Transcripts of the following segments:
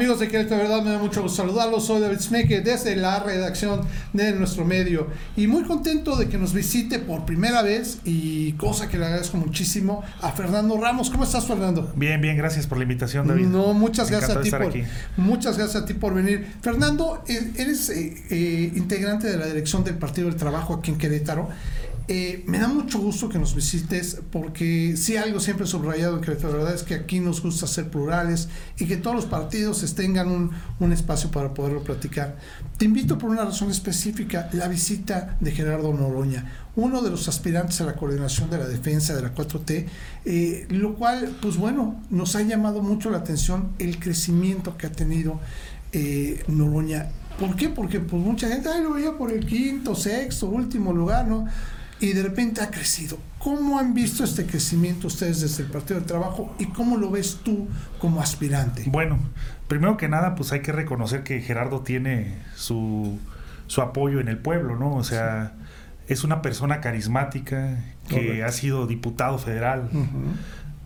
Amigos de Querétaro, de verdad me da mucho gusto saludarlos. Soy David Smeke desde la redacción de nuestro medio y muy contento de que nos visite por primera vez y cosa que le agradezco muchísimo a Fernando Ramos. ¿Cómo estás, Fernando? Bien, bien, gracias por la invitación, David. No, muchas gracias a ti por muchas gracias a ti por venir. Fernando, e-, eres eh, eh, integrante de la dirección del Partido del Trabajo aquí en Querétaro. Eh, me da mucho gusto que nos visites porque si algo siempre subrayado en la verdad es que aquí nos gusta ser plurales y que todos los partidos tengan un, un, espacio para poderlo platicar. Te invito por una razón específica, la visita de Gerardo Noroña, uno de los aspirantes a la coordinación de la defensa de la 4T, eh, lo cual, pues bueno, nos ha llamado mucho la atención el crecimiento que ha tenido eh, Noroña. ¿Por qué? Porque pues mucha gente ay, lo veía por el quinto, sexto, último lugar, ¿no? Y de repente ha crecido. ¿Cómo han visto este crecimiento ustedes desde el Partido del Trabajo y cómo lo ves tú como aspirante? Bueno, primero que nada, pues hay que reconocer que Gerardo tiene su, su apoyo en el pueblo, ¿no? O sea, es una persona carismática que ha sido diputado federal.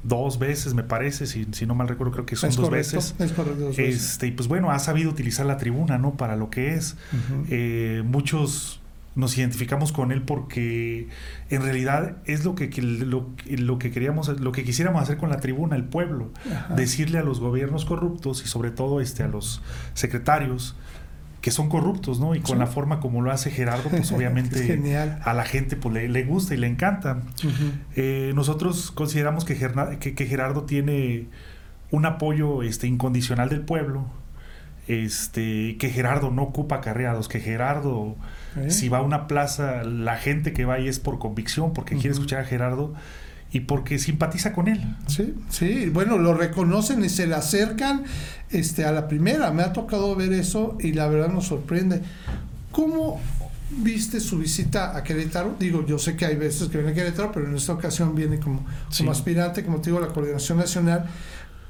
Dos veces, me parece, si, si, no mal recuerdo, creo que son dos, veces. Es correcto, dos veces. Este, y pues bueno, ha sabido utilizar la tribuna, ¿no? Para lo que es. Eh, muchos nos identificamos con él porque en realidad es lo que, lo, lo, que queríamos, lo que quisiéramos hacer con la tribuna, el pueblo, decirle a los gobiernos corruptos y sobre todo este, a los secretarios que son corruptos, ¿no? Y con la forma como lo hace Gerardo, pues obviamente a la gente pues, le, le, gusta y le encanta. Eh, nosotros consideramos que, que, que, Gerardo tiene un apoyo este, incondicional del pueblo, este, que Gerardo no ocupa carreados, que Gerardo si va a una plaza, la gente que va ahí es por convicción, porque quiere escuchar a Gerardo y porque simpatiza con él. Sí, sí, bueno, lo reconocen y se le acercan este, a la primera. Me ha tocado ver eso y la verdad nos sorprende. ¿Cómo viste su visita a Querétaro? Digo, yo sé que hay veces que viene a Querétaro, pero en esta ocasión viene como, como aspirante, como te digo, a la Coordinación Nacional.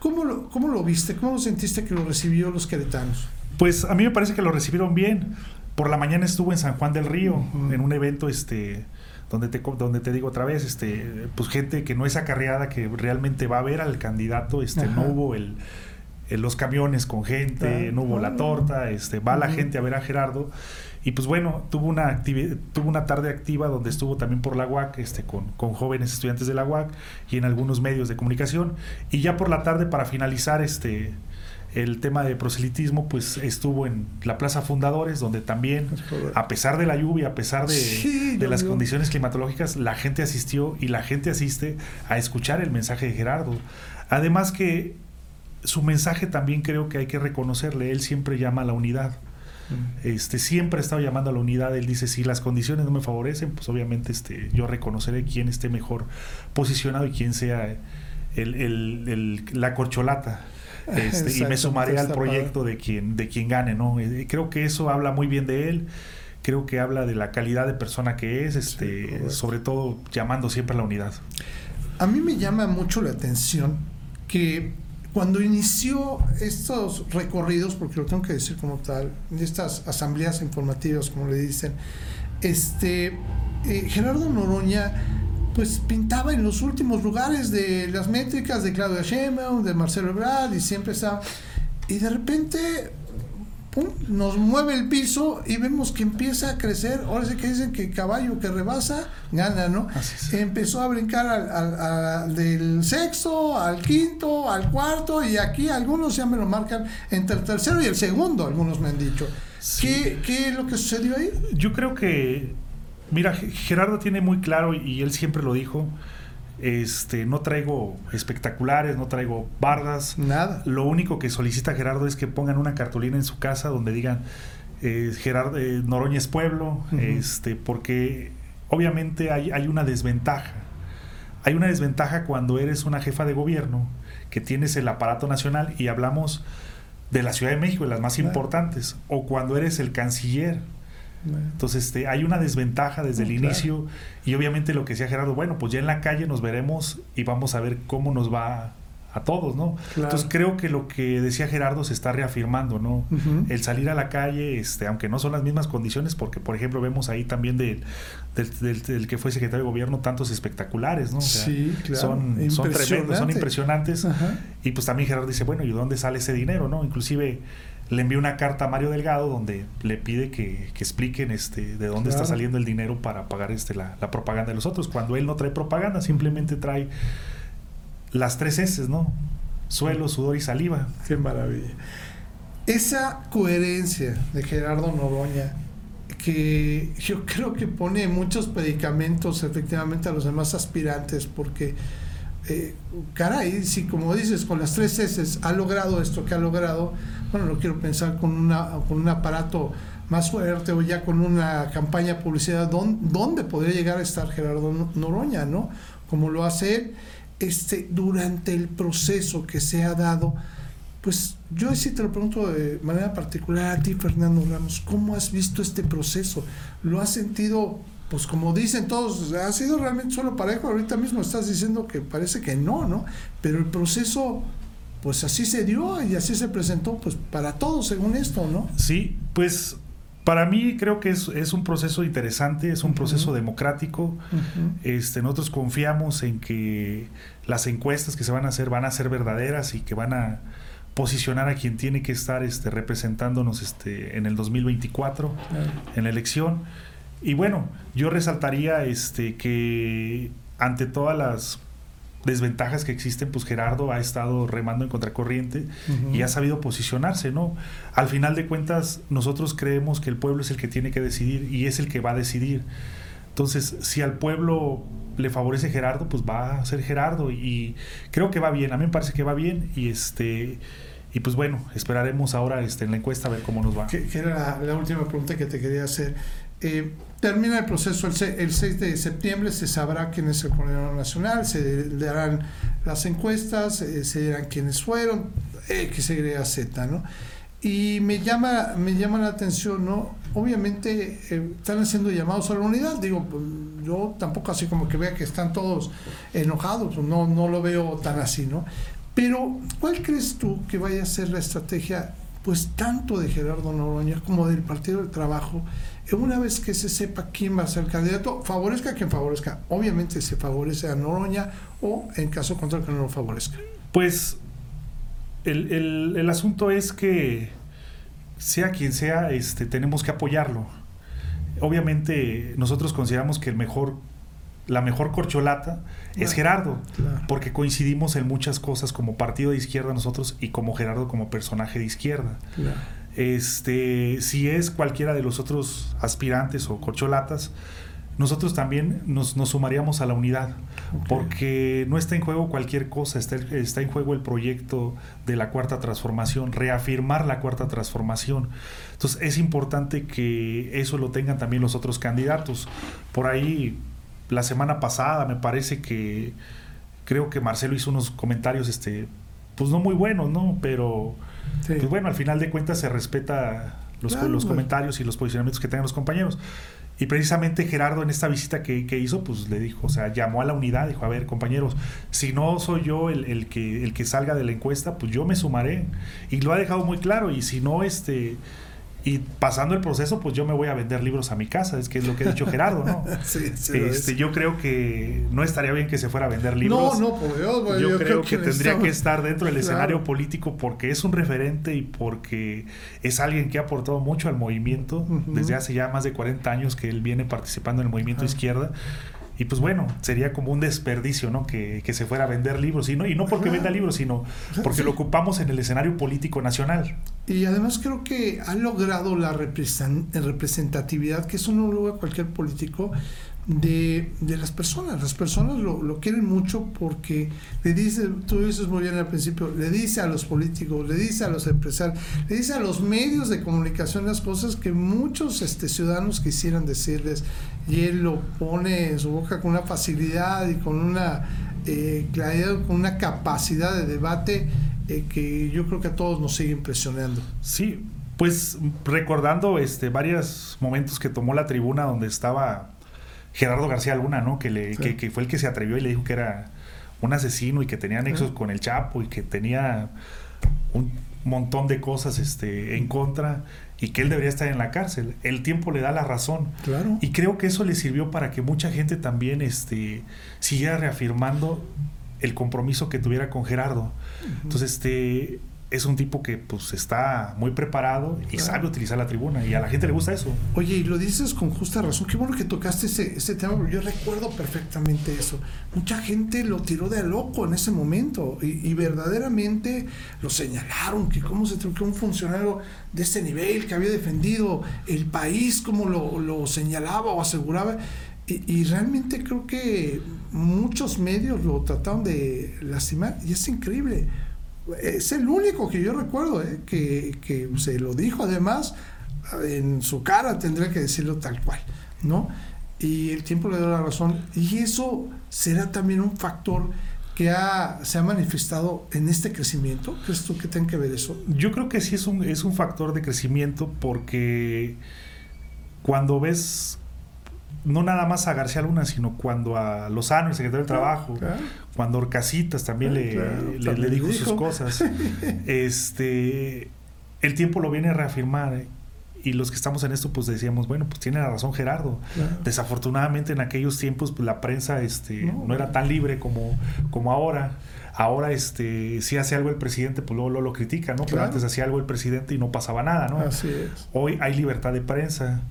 ¿Cómo lo, ¿Cómo lo viste? ¿Cómo sentiste que lo recibió los queretanos? Pues a mí me parece que lo recibieron bien. Por la mañana estuvo en San Juan del Río, en un evento este donde te, donde te digo otra vez, este, pues gente que no es acarreada, que realmente va a ver al candidato, este, no hubo el, los camiones con gente, no hubo la ah. torta, este, va la gente a ver a Gerardo. Y pues bueno, tuvo una, tuvo una tarde activa donde estuvo también por la UAC, este, con, con jóvenes estudiantes de la UAC y en algunos medios de comunicación. Y ya por la tarde, para finalizar, este, el tema de proselitismo pues estuvo en la Plaza Fundadores, donde también, a pesar de la lluvia, a pesar de, de las condiciones climatológicas, la gente asistió y la gente asiste a escuchar el mensaje de Gerardo. Además que su mensaje también creo que hay que reconocerle, él siempre llama a la unidad. Este, siempre ha estado llamando a la unidad. Él dice, si las condiciones no me favorecen, pues obviamente este, yo reconoceré quién esté mejor posicionado y quién sea el, el, la corcholata este, y me sumaré al proyecto de quien, de quien gane, ¿no? Eh, creo que eso habla muy bien de él, creo que habla de la calidad de persona que es, este, sobre todo llamando siempre a la unidad. A mí me llama mucho la atención que cuando inició estos recorridos, porque lo tengo que decir como tal, estas asambleas informativas, como le dicen, este, eh, Gerardo Noroña pues pintaba en los últimos lugares de las métricas de Claudia Sheinbaum, de Marcelo Ebrard y siempre estaba y de repente pum, nos mueve el piso y vemos que empieza a crecer. Ahora sí que dicen que caballo que rebasa gana, ¿no? Empezó a brincar al, del sexto, al quinto, al cuarto y aquí algunos ya me lo marcan entre el tercero y el segundo, algunos me han dicho. ¿Qué, ¿Qué es lo que sucedió ahí? Yo creo que Mira, Gerardo tiene muy claro, y él siempre lo dijo, este, no traigo espectaculares, no traigo bardas. Nada. Lo único que solicita Gerardo es que pongan una cartulina en su casa donde digan eh, Gerardo eh, Noroña es pueblo, este, porque obviamente hay, hay, una desventaja. Hay una desventaja cuando eres una jefa de gobierno, que tienes el aparato nacional y hablamos de la Ciudad de México, de las más importantes, o cuando eres el canciller entonces este, hay una desventaja desde el inicio y obviamente lo que decía Gerardo, bueno, pues ya en la calle nos veremos y vamos a ver cómo nos va a todos, ¿no? Entonces creo que lo que decía Gerardo se está reafirmando, ¿no? El salir a la calle, este, aunque no son las mismas condiciones, porque por ejemplo vemos ahí también del, del, que fue secretario de gobierno tantos espectaculares, ¿no? sí, claro. Son, son tremendos, son impresionantes. Y pues también Gerardo dice, bueno, ¿y de dónde sale ese dinero, no? Inclusive le envió una carta a Mario Delgado donde le pide que, expliquen este de dónde está saliendo el dinero para pagar este la, la propaganda de los otros, cuando él no trae propaganda, simplemente trae las tres S, ¿no? Suelo, sudor y saliva. Qué maravilla. Esa coherencia de Gerardo Noroña, que yo creo que pone muchos predicamentos efectivamente a los demás aspirantes, porque, eh, caray, si como dices, con las tres S ha logrado esto que ha logrado, bueno, lo quiero pensar con, un aparato más fuerte o ya con una campaña publicidad, ¿dónde, podría llegar a estar Gerardo Noroña, ¿no? Como lo hace él este, durante el proceso que se ha dado, pues yo sí te lo pregunto de manera particular a ti, Fernando Ramos, ¿cómo has visto este proceso? ¿Lo has sentido, pues como dicen todos, ha sido realmente solo parejo? Ahorita mismo estás diciendo que parece que no, ¿no? Pero el proceso, pues así se dio y así se presentó, pues para todos según esto, ¿no? Sí, pues para mí creo que es, un proceso interesante, es un proceso democrático. este, nosotros confiamos en que las encuestas que se van a hacer van a ser verdaderas y que van a posicionar a quien tiene que estar este, representándonos este, en el 2024, en la elección. Y bueno, yo resaltaría este, que ante todas las desventajas que existen, pues Gerardo ha estado remando en contracorriente y ha sabido posicionarse, ¿no? Al final de cuentas, nosotros creemos que el pueblo es el que tiene que decidir y es el que va a decidir. Entonces, si al pueblo le favorece Gerardo, pues va a ser Gerardo y creo que va bien, a mí me parece que va bien y este y pues bueno, esperaremos ahora este, en la encuesta a ver cómo nos va. Que, era la, última pregunta que te quería hacer. Eh, termina el proceso el, 6 de septiembre, se sabrá quién es el coordinador nacional, se darán las encuestas, eh, se dirán quiénes fueron, X, Y, Z, ¿no? Y me llama, me llama la atención, ¿no? Obviamente eh, están haciendo llamados a la unidad, digo, pues, yo tampoco así como que vea que están todos enojados, no, no lo veo tan así, ¿no? Pero, ¿cuál crees tú que vaya a ser la estrategia, pues tanto de Gerardo Noroña como del Partido del Trabajo? Una vez que se sepa quién va a ser el candidato, favorezca a quien favorezca. Obviamente se favorece a Noroña o en caso contrario que no lo favorezca. Pues el, el, asunto es que sea quien sea, este, tenemos que apoyarlo. Obviamente nosotros consideramos que el mejor, la mejor corcholata es Gerardo, porque coincidimos en muchas cosas como partido de izquierda nosotros y como Gerardo como personaje de izquierda. Este, si es cualquiera de los otros aspirantes o corcholatas, nosotros también nos, sumaríamos a la unidad, porque no está en juego cualquier cosa, está, está, en juego el proyecto de la cuarta transformación, reafirmar la cuarta transformación. Entonces es importante que eso lo tengan también los otros candidatos. Por ahí, la semana pasada, me parece que creo que Marcelo hizo unos comentarios, este, pues no muy buenos, ¿no? Pero pues bueno, al final de cuentas se respeta los, los comentarios y los posicionamientos que tengan los compañeros. Y precisamente Gerardo en esta visita que, que, hizo, pues le dijo, o sea, llamó a la unidad, dijo, a ver, compañeros, si no soy yo el, el, que, el que salga de la encuesta, pues yo me sumaré. Y lo ha dejado muy claro, y si no, este, y pasando el proceso, pues yo me voy a vender libros a mi casa, es que es lo que ha dicho Gerardo, ¿no? sí, sí este, yo creo que no estaría bien que se fuera a vender libros. No, no, por Dios, yo, creo, que, tendría que estar dentro del escenario político porque es un referente y porque es alguien que ha aportado mucho al movimiento desde hace ya más de 40 años que él viene participando en el movimiento izquierda y pues bueno, sería como un desperdicio, ¿no? Que, se fuera a vender libros. Y no, y no porque venda libros, sino porque lo ocupamos en el escenario político nacional. Y además creo que ha logrado la representatividad, que eso no lo logra cualquier político, de, de, las personas. Las personas lo, lo, quieren mucho porque le dice, tú dices muy bien al principio, le dice a los políticos, le dice a los empresarios, le dice a los medios de comunicación las cosas que muchos este, ciudadanos quisieran decirles y él lo pone en su boca con una facilidad y con una eh, claridad, con una capacidad de debate eh, que yo creo que a todos nos sigue impresionando. Sí, pues recordando este varios momentos que tomó la tribuna donde estaba Gerardo García Luna, ¿no? Que, le, que, fue el que se atrevió y le dijo que era un asesino y que tenía nexos con el Chapo y que tenía un montón de cosas este, en contra y que él debería estar en la cárcel. El tiempo le da la razón. Claro. Y creo que eso le sirvió para que mucha gente también este, siguiera reafirmando el compromiso que tuviera con Gerardo. Entonces, este, es un tipo que pues está muy preparado y sabe utilizar la tribuna y a la gente le gusta eso. Oye, y lo dices con justa razón. Qué bueno que tocaste ese, ese tema, yo recuerdo perfectamente eso. Mucha gente lo tiró de loco en ese momento y, verdaderamente lo señalaron, que cómo se que un funcionario de ese nivel que había defendido el país, como lo, lo señalaba o aseguraba. Y, y, realmente creo que muchos medios lo trataron de lastimar y es increíble es el único que yo recuerdo ¿eh? que, se lo dijo además en su cara tendría que decirlo tal cual no y el tiempo le dio la razón y eso será también un factor que se ha manifestado en este crecimiento ¿crees tú que tiene que ver eso? yo creo que sí es un, es un factor de crecimiento porque cuando ves no nada más a García Luna, sino cuando a Lozano, el secretario del Trabajo, cuando Orcasitas también, le, le, dijo, sus cosas. este, el tiempo lo viene a reafirmar. ¿eh? Y los que estamos en esto, pues decíamos, bueno, pues tiene la razón Gerardo. Desafortunadamente en aquellos tiempos pues, la prensa este, no, no era tan libre como, como ahora. Ahora, este, si hace algo el presidente, pues luego, lo critica, ¿no? Pero antes hacía algo el presidente y no pasaba nada, ¿no? Así es. Hoy hay libertad de prensa.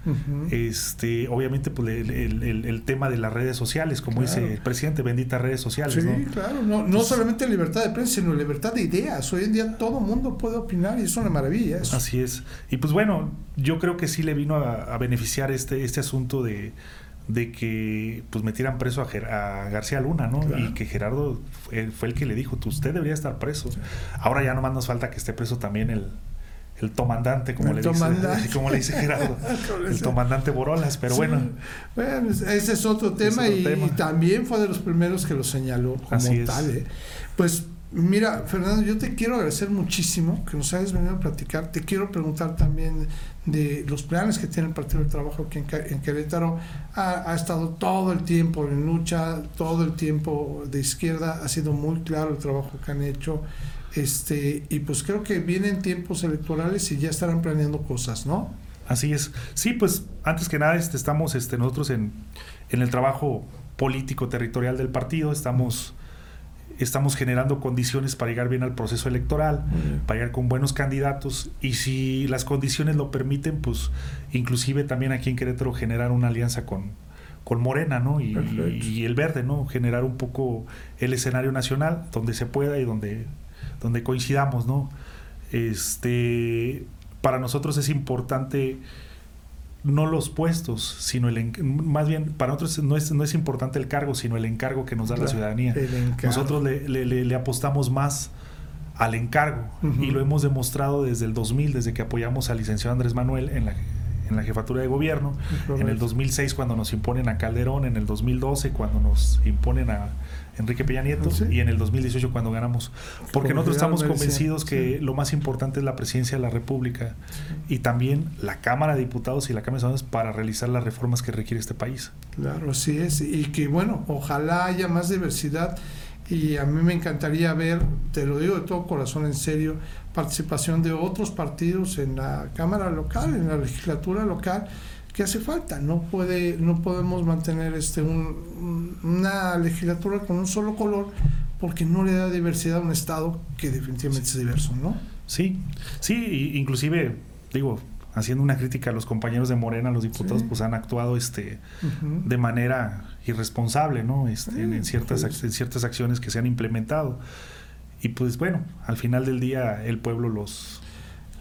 este, obviamente, pues el, tema de las redes sociales, como dice el presidente, benditas redes sociales, sí, claro. No, no solamente libertad de prensa, sino libertad de ideas. Hoy en día todo mundo puede opinar y es una maravilla. Eso. Así es. Y pues bueno, yo creo que sí le vino a, a beneficiar este, este asunto de de que pues metieran preso a, García Luna, ¿no? Y que Gerardo fue, el que le dijo, usted debería estar preso. Ahora ya no más nos falta que esté preso también el, el tomandante, como, le, Dice, como le dice Gerardo, el tomandante Borolas, pero bueno. Bueno, ese es otro tema, y, también fue de los primeros que lo señaló como tal. ¿eh? Pues Mira, Fernando, yo te quiero agradecer muchísimo que nos hayas venido a platicar. Te quiero preguntar también de los planes que tiene el Partido del Trabajo aquí en, Querétaro. Ha, estado todo el tiempo en lucha, todo el tiempo de izquierda. Ha sido muy claro el trabajo que han hecho. Este, y pues creo que vienen tiempos electorales y ya estarán planeando cosas, ¿no? Así es. Sí, pues antes que nada este, estamos este, nosotros en, en el trabajo político territorial del partido. Estamos estamos generando condiciones para llegar bien al proceso electoral, para llegar con buenos candidatos y si las condiciones lo permiten, pues inclusive también aquí en Querétaro generar una alianza con, con Morena, ¿no? Y, y, el verde, ¿no? Generar un poco el escenario nacional donde se pueda y donde, donde coincidamos, ¿no? Este, para nosotros es importante no los puestos, sino el más bien para nosotros no es, no es importante el cargo, sino el encargo que nos da la ciudadanía. Nosotros le, le, apostamos más al encargo y lo hemos demostrado desde el 2000, desde que apoyamos al licenciado Andrés Manuel en la, en la jefatura de gobierno, en el 2006 cuando nos imponen a Calderón, en el 2012 cuando nos imponen a Enrique Peña Nieto y en el 2018 cuando ganamos. Porque nosotros estamos convencidos que lo más importante es la presidencia de la República y también la Cámara de Diputados y la Cámara de Senadores para realizar las reformas que requiere este país. Claro, así es. Y que bueno, ojalá haya más diversidad y a mí me encantaría ver, te lo digo de todo corazón en serio, participación de otros partidos en la Cámara local, en la legislatura local que hace falta. No puede, no podemos mantener este una legislatura con un solo color porque no le da diversidad a un estado que definitivamente es diverso, ¿no? Sí, sí, inclusive digo haciendo una crítica a los compañeros de Morena, los diputados pues han actuado este de manera irresponsable, ¿no? Este, en, ciertas en ciertas acciones que se han implementado. Y pues bueno, al final del día el pueblo los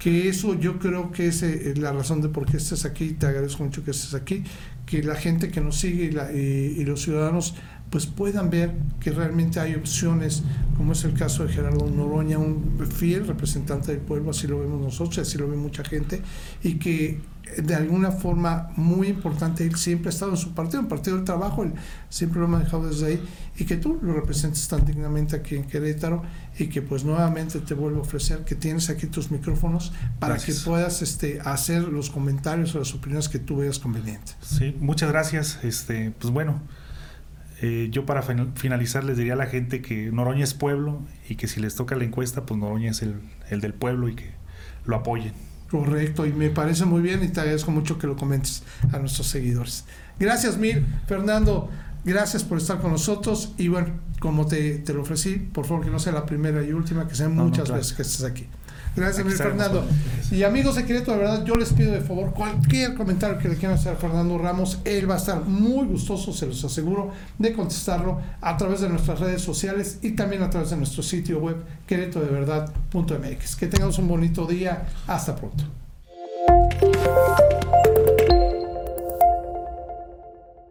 que eso yo creo que es eh, la razón de por qué estás aquí, te agradezco mucho que estés aquí, que la gente que nos sigue y, los ciudadanos pues puedan ver que realmente hay opciones, como es el caso de Gerardo Noroña, un fiel representante del pueblo, así lo vemos nosotros, así lo ve mucha gente, y que de alguna forma muy importante, él siempre ha estado en su partido, en Partido del Trabajo, él siempre lo ha manejado desde ahí, y que tú lo representes tan dignamente aquí en Querétaro, y que pues nuevamente te vuelvo a ofrecer que tienes aquí tus micrófonos para que puedas este, hacer los comentarios o las opiniones que tú veas convenientes. Sí, muchas gracias. Este, pues bueno, Eh, yo para finalizar les diría a la gente que Noroña es pueblo y que si les toca la encuesta, pues Noroña es el, el del pueblo y que lo apoyen. Correcto, y me parece muy bien y te agradezco mucho que lo comentes a nuestros seguidores. Gracias mil, Fernando, gracias por estar con nosotros y bueno, como te, te, lo ofrecí, por favor que no sea la primera y última, que sean muchas veces que estés aquí. Gracias, mil Fernando. Y amigos de Querétaro, de verdad, yo les pido de favor cualquier comentario que le quieran hacer a Fernando Ramos, él va a estar muy gustoso, se los aseguro, de contestarlo a través de nuestras redes sociales y también a través de nuestro sitio web queretodeverdad.mx. Que tengamos un bonito día. Hasta pronto.